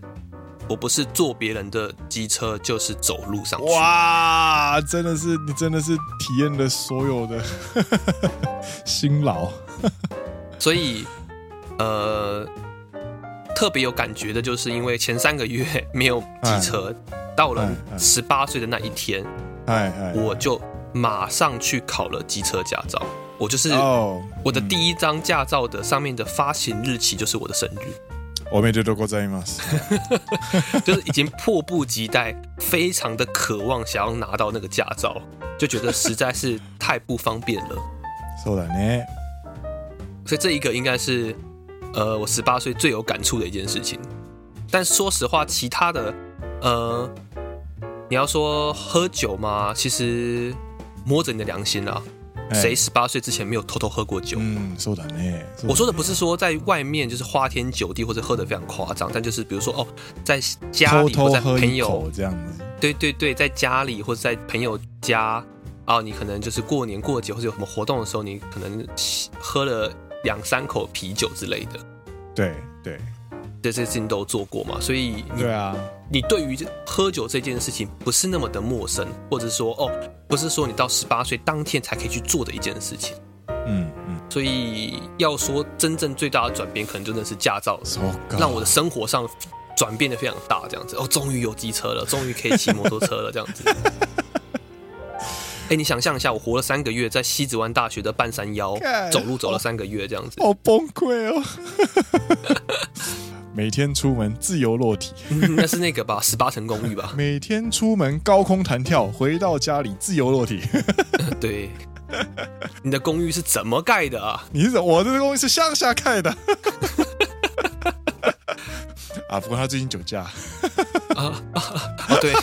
我不是坐别人的机车，就是走路上去。哇，真的是你真的是体验了所有的 辛劳，所以呃。特别有感觉的就是，因为前三个月没有机车，到了十八岁的那一天，我就马上去考了机车驾照。我就是我的第一张驾照的上面的发行日期就是我的生日。我没得多过在吗？就是已经迫不及待，非常的渴望想要拿到那个驾照，就觉得实在是太不方便了。そうだね。所以这一个应该是。 呃，我十八岁最有感触的一件事情，但说实话，其他的，呃，你要说喝酒嘛，其实摸着你的良心啊，谁十八岁之前没有偷偷喝过酒？嗯，说的呢。我说的不是说在外面就是花天酒地或者喝的非常夸张，但就是比如说哦，在家里或在朋友这样子，对对对，在家里或者在朋友家啊，你可能就是过年过节或者有什么活动的时候，你可能喝了。两三口啤酒之类的，对对，这些事情都做过嘛，所以你对啊，你对于喝酒这件事情不是那么的陌生，或者说哦，不是说你到十八岁当天才可以去做的一件事情，嗯嗯，所以要说真正最大的转变，可能真的是驾照让我的生活上转变的非常大，这样子。哦，终于有机车了，终于可以骑摩托车了，这样子。哎，你想象一下，我活了三个月，在西子湾大学的半山腰走路走了三个月，这样子，好崩溃哦！每天出门自由落体，嗯，那是那个吧？十八层公寓吧？每天出门高空弹跳，回到家里自由落体。对，你的公寓是怎么盖的啊？你是怎？我这个公寓是向下盖的。啊，不过他最近酒驾。啊啊！对。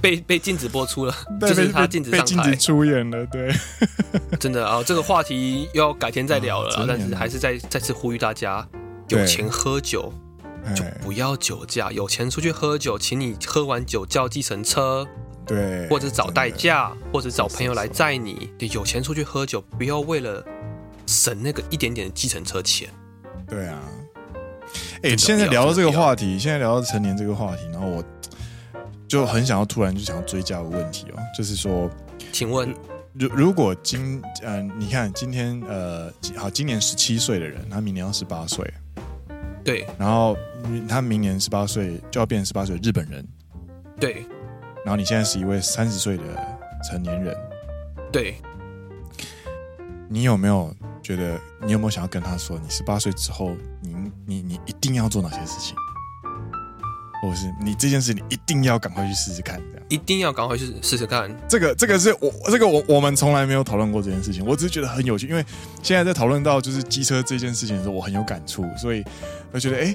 被被禁止播出了，就是他禁止上台，禁止出演了。对，真的啊、哦，这个话题要改天再聊了。但是还是再再次呼吁大家，有钱喝酒就不要酒驾。有钱出去喝酒，请你喝完酒叫计程车，对，或者找代驾，或者找朋友来载你。对，有钱出去喝酒，不要为了省那个一点点的计程车钱。对啊，哎，现在聊到这个话题，现在聊到成年这个话题，然后我。就很想要突然就想要追加个问题哦，就是说，请问，如如果今嗯、呃，你看今天呃，好，今年十七岁的人，他明年要十八岁，对，然后他明年十八岁就要变成十八岁的日本人，对，然后你现在是一位三十岁的成年人，对，你有没有觉得，你有没有想要跟他说，你十八岁之后，你你你一定要做哪些事情？或是你这件事，你一定要赶快去试试看，这样一定要赶快去试试看。这个这个是我这个我我们从来没有讨论过这件事情，我只是觉得很有趣，因为现在在讨论到就是机车这件事情的时候，我很有感触，所以我觉得，哎，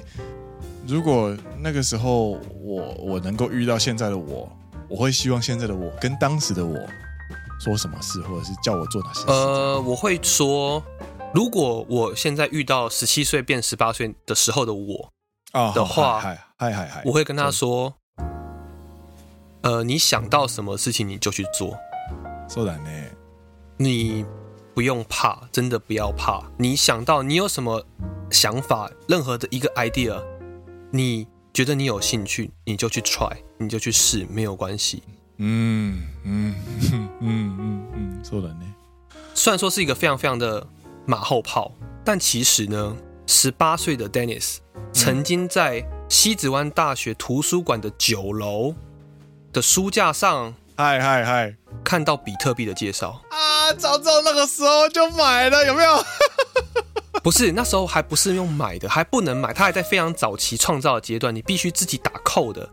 如果那个时候我我能够遇到现在的我，我会希望现在的我跟当时的我说什么事，或者是叫我做哪些事。呃，我会说，如果我现在遇到十七岁变十八岁的时候的我啊的话，我会跟他说，呃，你想到什么事情你就去做。说然呢，你不用怕，真的不要怕。你想到你有什么想法，任何的一个 idea，你觉得你有兴趣，你就去 try，你就去试，没有关系。嗯嗯嗯嗯嗯，说然呢。虽然说是一个非常非常的马后炮，但其实呢，十八岁的 Dennis 曾经在西子湾大学图书馆的九楼的书架上。嗨嗨嗨！看到比特币的介绍啊，早知道那个时候就买了，有没有？不是，那时候还不是用买的，还不能买，它还在非常早期创造的阶段，你必须自己打 code，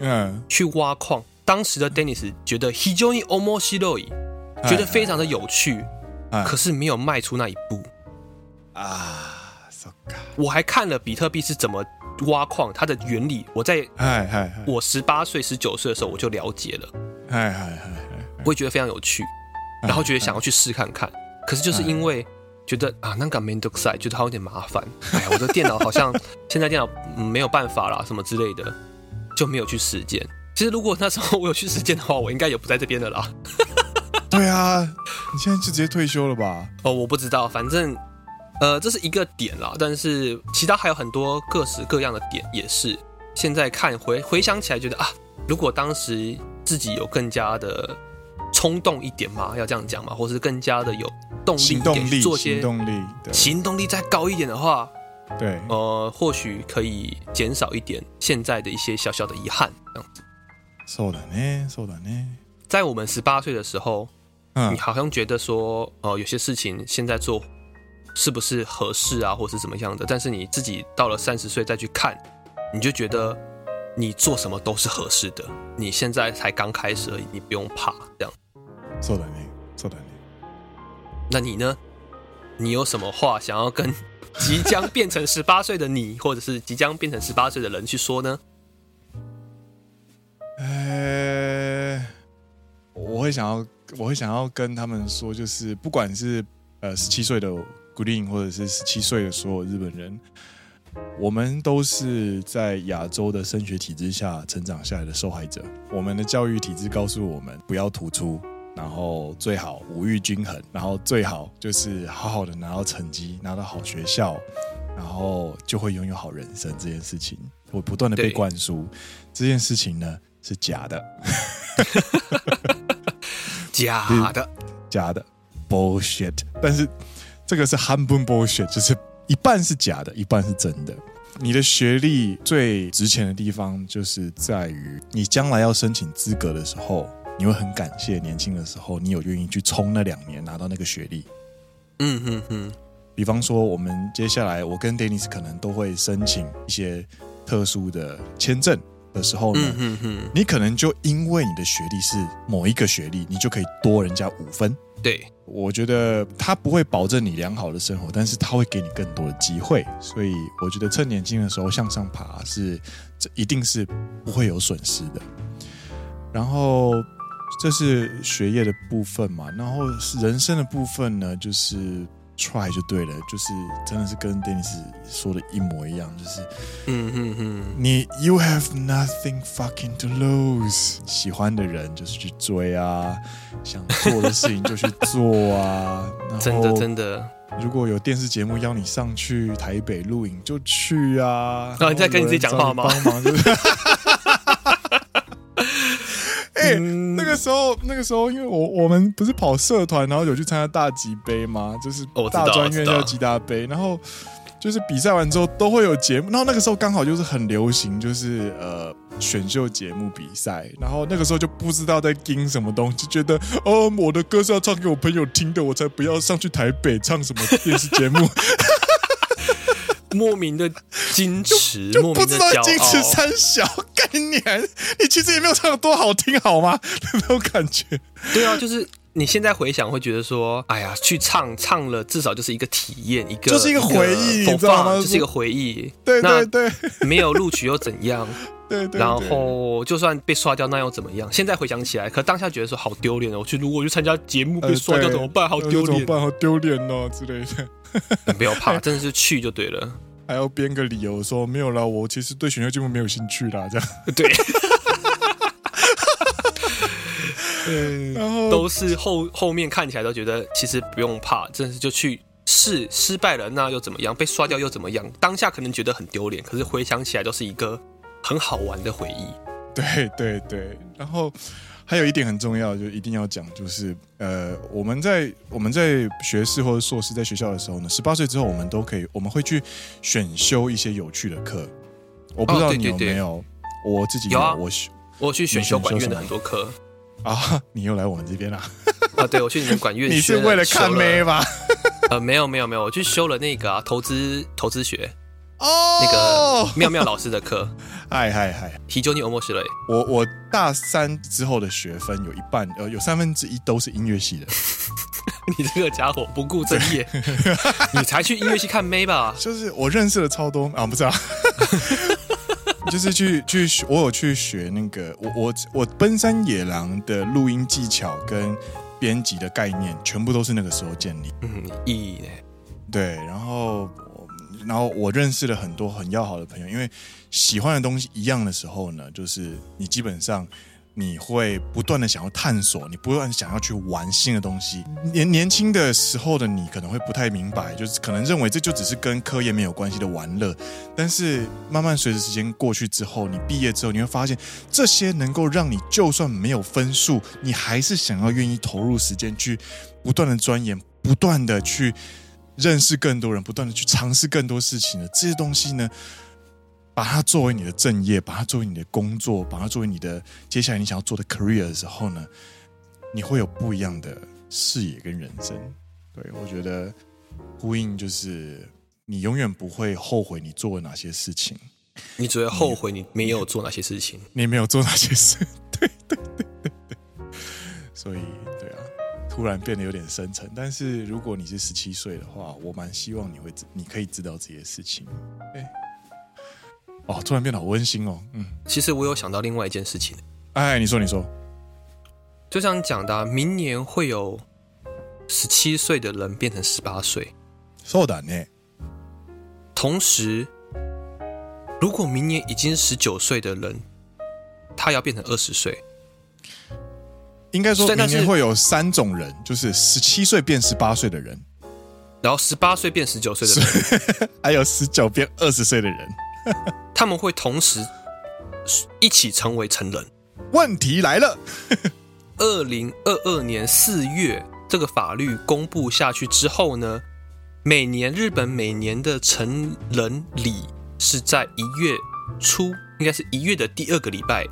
嗯，去挖矿。当时的 Dennis 觉得非常に面白い，觉得非常的有趣，可是没有迈出那一步啊。So God. 我还看了比特币是怎么挖矿，它的原理，我在我十八岁、十九岁的时候我就了解了。嗨嗨嗨！我会觉得非常有趣，然后觉得想要去试看看，可是就是因为觉得啊，那个面倒くさい，觉得它有点麻烦。哎呀，我的电脑好像现在电脑、嗯、没有办法啦，什么之类的，就没有去实践。其实如果那时候我有去实践的话，我应该也不在这边的啦。对啊，你现在就直接退休了吧？哦，我不知道，反正 呃，这是一个点啦，但是其他还有很多各式各样的点，也是现在看回回想起来，觉得啊，如果当时。自己有更加的冲动一点嘛？要这样讲嘛？或是更加的有动力一点去做些行动力，行动力再高一点的话，对，呃，或许可以减少一点现在的一些小小的遗憾，这样子。そうだね，そうだね。在我们十八岁的时候，嗯，你好像觉得说，呃，有些事情现在做 是不是合适啊，或是怎么样的？但是你自己到了三十岁再去看，你就觉得。你做什么都是合适的。你现在才刚开始而已，你不用怕这样。そうだね，そうだね。那你呢？你有什么话想要跟即将变成十八岁的你，或者是即将变成十八岁的人去说呢？呃，我会想要，我会想要跟他们说，就是不管是呃十七岁的 Green，或者是十七岁的所有日本人。我们都是在亚洲的升学体制下成长下来的受害者。我们的教育体制告诉我们，不要突出，然后最好五育均衡，然后最好就是好好的拿到成绩，拿到好学校，然后就会拥有好人生。这件事情，我不断的被灌输，这件事情呢是假的，假的，假的，bullshit。但是这个是半分 bullshit，就是。一半是假的，一半是真的。你的学历最值钱的地方，就是在于你将来要申请资格的时候，你会很感谢年轻的时候，你有愿意去冲那两年拿到那个学历。嗯哼哼。比方说，我们接下来我跟 Dennis 可能都会申请一些特殊的签证的时候呢，嗯哼哼。你可能就因为你的学历是某一个学历，你就可以多人家五分。对，我觉得他不会保证你良好的生活，但是他会给你更多的机会。所以我觉得趁年轻的时候向上爬是，这一定是不会有损失的。然后这是学业的部分嘛，然后人生的部分呢，就是。Try 就对了，就是真的是跟 Dennis 说的一模一样，就是，嗯哼哼，你 you have nothing fucking to lose，喜欢的人就是去追啊，想做的事情就去做啊，真的真的，如果有电视节目邀你上去台北录影就去啊，然后你在跟你自己讲话吗？帮忙就是个时候，那个时候，因为我我们不是跑社团，然后有去参加大吉杯吗？就是大专院校吉大杯，然后就是比赛完之后都会有节目，然后那个时候刚好就是很流行，就是呃选秀节目比赛，然后那个时候就不知道在盯什么东西，就觉得哦，我的歌是要唱给我朋友听的，我才不要上去台北唱什么电视节目。莫名的矜持，就，就不知道矜持三小概念。你其实也没有唱得多好听，好吗？没有感觉。对啊，就是你现在回想会觉得说，哎呀，去唱唱了，至少就是一个体验，一个就是一个回忆，你知道吗？就是一个回忆。对对对，没有录取又怎样？对对。然后就算被刷掉，那又怎么样？现在回想起来，可当下觉得说好丢脸哦。我去，如果去参加节目被刷掉怎么办？好丢脸，怎么办？好丢脸哦之类的。你不要怕，真的是去就对了。还要编个理由说没有啦，我其实对选秀节目没有兴趣啦，这样。对。嗯，然后都是后后面看起来都觉得其实不用怕，真的是就去试，失败了那又怎么样？被刷掉又怎么样？当下可能觉得很丢脸，可是回想起来都是一个很好玩的回忆。对对对，然后还有一点很重要，就一定要讲，就是呃，我们在我们在学士或者硕士在学校的时候呢，十八岁之后我们都可以，我们会去选修一些有趣的课。我不知道你有没有，哦、对对对，我自己有，我我去选修管院的很多课。啊！你又来我们这边了啊！对，我去你们 管院，你是为了看妹吗？呃，没有没有没有，我去修了那个啊，投资投资学哦，那个妙妙老师的课。嗨嗨嗨！提究你欧莫西雷。我我大三之后的学分有一半呃，有三分之一都是音乐系的。你这个家伙不顾正业，你才去音乐系看妹吧？就是我认识了超多啊，不知道。就是去去，我有去学那个，我我我奔山野狼的录音技巧跟编辑的概念，全部都是那个时候建立。嗯，意义呢？对，然后然后我认识了很多很要好的朋友，因为喜欢的东西一样的时候呢，就是你基本上。你会不断的想要探索，你不断想要去玩新的东西。年年轻的时候的你可能会不太明白，就是可能认为这就只是跟科研没有关系的玩乐。但是慢慢随着时间过去之后，你毕业之后，你会发现这些能够让你就算没有分数，你还是想要愿意投入时间去不断的钻研，不断的去认识更多人，不断的去尝试更多事情的这些东西呢。把它作为你的正业，把它作为你的工作，把它作为你的接下来你想要做的 career 的时候呢，你会有不一样的视野跟人生。对，我觉得呼应就是你永远不会后悔你做了哪些事情，你只会后悔你没有做哪些事情，你，你没有做哪些事。对对对对对。所以，对啊，突然变得有点深沉。但是如果你是十七岁的话，我蛮希望你会你可以知道这些事情。对。哦，突然变得好温馨哦。嗯，其实我有想到另外一件事情。哎，你说，你说，就像你讲的，明年会有十七岁的人变成十八岁。そうだね。同时，如果明年已经十九岁的人，他要变成二十岁， 应该说明年会有三种人，就是十七岁变十八岁的人，然后十八岁变十九岁的人，还有十九变二十岁的人。他们会同时一起成为成人。问题来了，二零二二年四月这个法律公布下去之后呢，每年日本每年的成人礼是在一月初，应该是一月的第二个礼拜。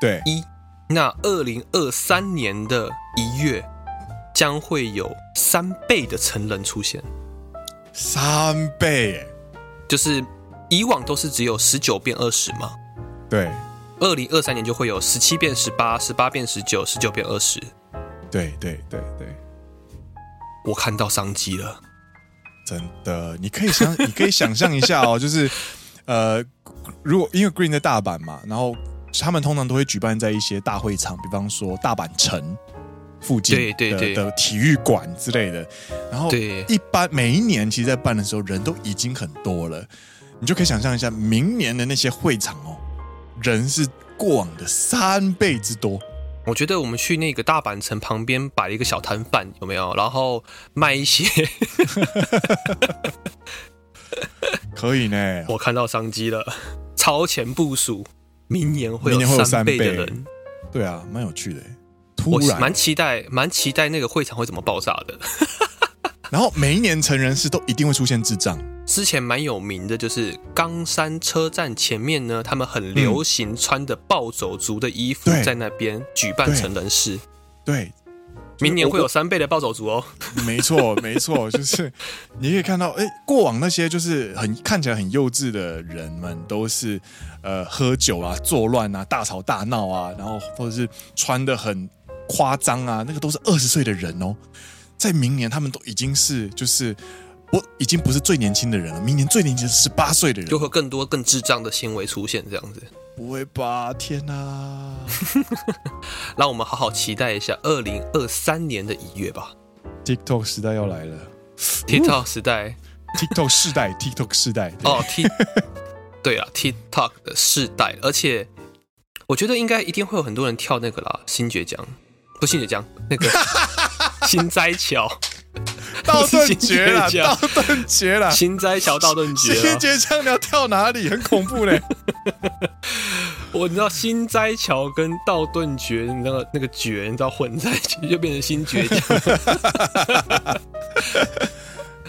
对，一，那二零二三年的一月将会有三倍的成人出现。三倍，就是。以往都是只有十九变二十嘛，对，二零二三年就会有十七变十八，十八变十九，十九变二十，对对对对，我看到商机了，真的，你可以想，你可以想象一下哦，就是呃，如果因为 Green 在大阪嘛，然后他们通常都会举办在一些大会场，比方说大阪城附近的体育馆之类的，然后一般每一年其实，在办的时候人都已经很多了。你就可以想象一下，明年的那些会场哦，人是过往的三倍之多。我觉得我们去那个大阪城旁边摆了一个小摊贩，有没有？然后卖一些，可以呢。我看到商机了，超前部署，明年会有三倍的人。对啊，蛮有趣的。突然，蛮期待，蛮期待那个会场会怎么爆炸的。然后每一年成人式都一定会出现智障。之前蛮有名的，就是冈山车站前面呢，他们很流行穿的暴走族的衣服，在那边举办成人式。对，明年会有三倍的暴走族哦。没错，没错，就是你可以看到，哎，过往那些就是很看起来很幼稚的人们，都是呃喝酒啊、作乱啊、大吵大闹啊，然后或者是穿的很夸张啊，那个都是二十岁的人哦。在明年，他们都已经是就是不已经不是最年轻的人了。明年最年轻是十八岁的人，就会更多更智障的行为出现，这样子。不会吧？天哪！让我们好好期待一下二零二三年的一月吧。TikTok 时代要来了，TikTok 时代，TikTok 世代，TikTok 世代。哦，T，对啊，TikTok 的世代，而且我觉得应该一定会有很多人跳那个啦，新爵江，不，新崛江，那个 新斋桥。道顿崛了，道 顿崛了，心斋桥道顿崛。新崛江你要跳哪里？很恐怖嘞！我你知道新斋桥跟道顿崛，你知道那个崛，你知道混在一起就变成新崛江。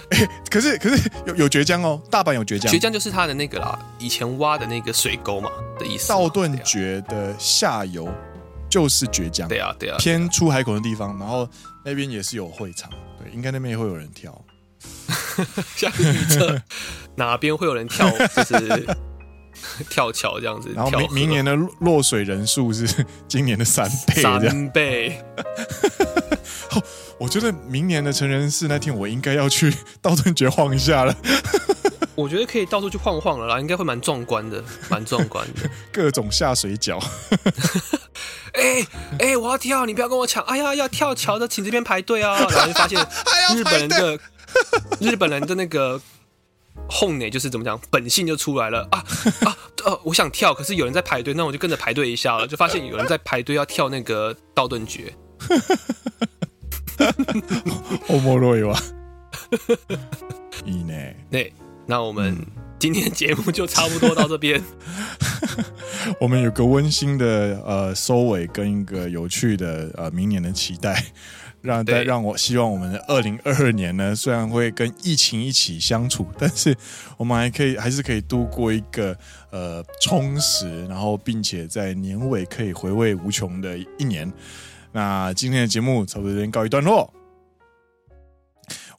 欸、可是可是有有绝江哦，大阪有绝江。绝江就是它的那个啦，以前挖的那个水沟嘛的意思。道顿崛的下游就是绝江，对啊对啊，偏出海口的地方，然后那边也是有会场。对，应该那边也会有人跳。像预测哪边会有人跳，就是 跳桥这样子。然后明明年的落水人数是 今年的三倍，三倍。我觉得明年的成人式那天，我应该要去道顿崛晃一下了。我觉得可以到处去晃晃了啦，应该会蛮壮观的，蛮壮观的，各种下水饺。哎哎、欸欸，我要跳，你不要跟我抢！哎呀，要跳桥的，请这边排队啊！然后就发现日本人的日本人的那个哄呢，就是怎么讲，本性就出来了啊啊！呃，我想跳，可是有人在排队，那我就跟着排队一下了，就发现有人在排队要跳那个道顿崛。おもろいわ。いいね。对，那我们 今天节目就差不多到这边。我们有个温馨的呃收尾，跟一个有趣的呃明年的期待，让再让我希望我们的二零二二年呢，虽然会跟疫情一起相处，但是我们还可以还是可以度过一个呃充实，然后并且在年尾可以回味无穷的一年。那今天的节目差不多先告一段落。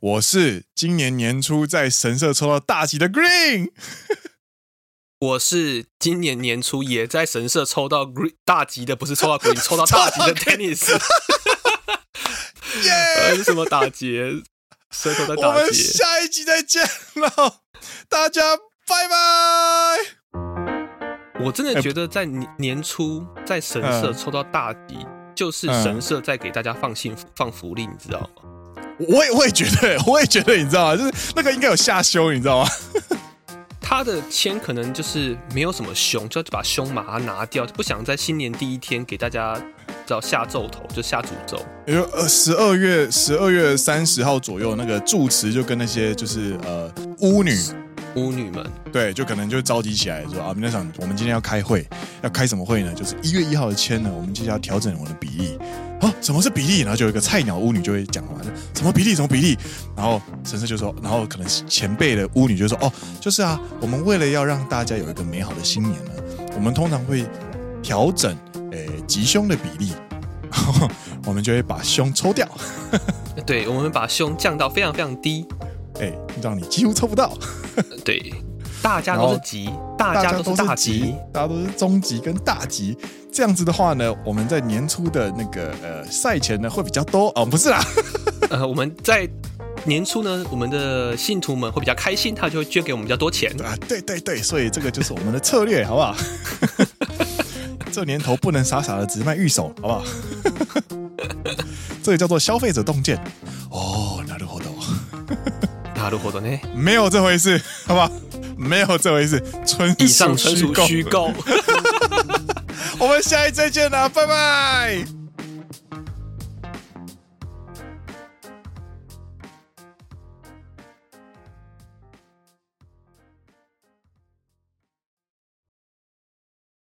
我是今年年初在神社抽到大吉的 Green，我是今年年初也在神社抽到 Green 大吉的，不是抽到 Green，抽到大吉的 Tennis。耶！是什么打劫？舌头在打劫。我们下一集再见喽，大家拜拜。我真的觉得在年年初在神社抽到大吉。就是神社在给大家放幸福、放福利，你知道吗？我也我也觉得，我也觉得，你知道吗？就是那个应该有下凶，你知道吗？他的签可能就是没有什么凶，就要把凶把它拿掉，就不想在新年第一天给大家叫下咒头，就下诅咒。因为呃，十二月十二月三十号左右，那个住持就跟那些就是呃巫女。巫女们，对，就可能就召集起来说啊，那场我们今天要开会，要开什么会呢？就是一月一号的签呢，我们接下来要调整我的比例。啊，什么是比例？然后就有一个菜鸟巫女就会讲嘛，什么比例？什么比例？然后神社就说，然后可能前辈的巫女就说，哦，就是啊，我们为了要让大家有一个美好的新年呢，我们通常会调整诶吉凶的比例，然后我们就会把凶抽掉。对，我们把凶降到非常非常低。哎，让你几乎抽不到。对，大家都是吉，大家都是大吉，大家都是中吉跟大吉。这样子的话呢，我们在年初的那个呃赛钱呢会比较多哦，不是啦。呃，我们在年初呢，我们的信徒们会比较开心，他就会捐给我们比较多钱啊。对对对，所以这个就是我们的策略，好不好？这年头不能傻傻的只卖御守，好不好？这个叫做消费者洞见。哦，なるほど。 なるほどね，没有这回事，好不好？没有这回事，纯属虚构。以上纯属虚构。我们下一次再见啦，拜拜。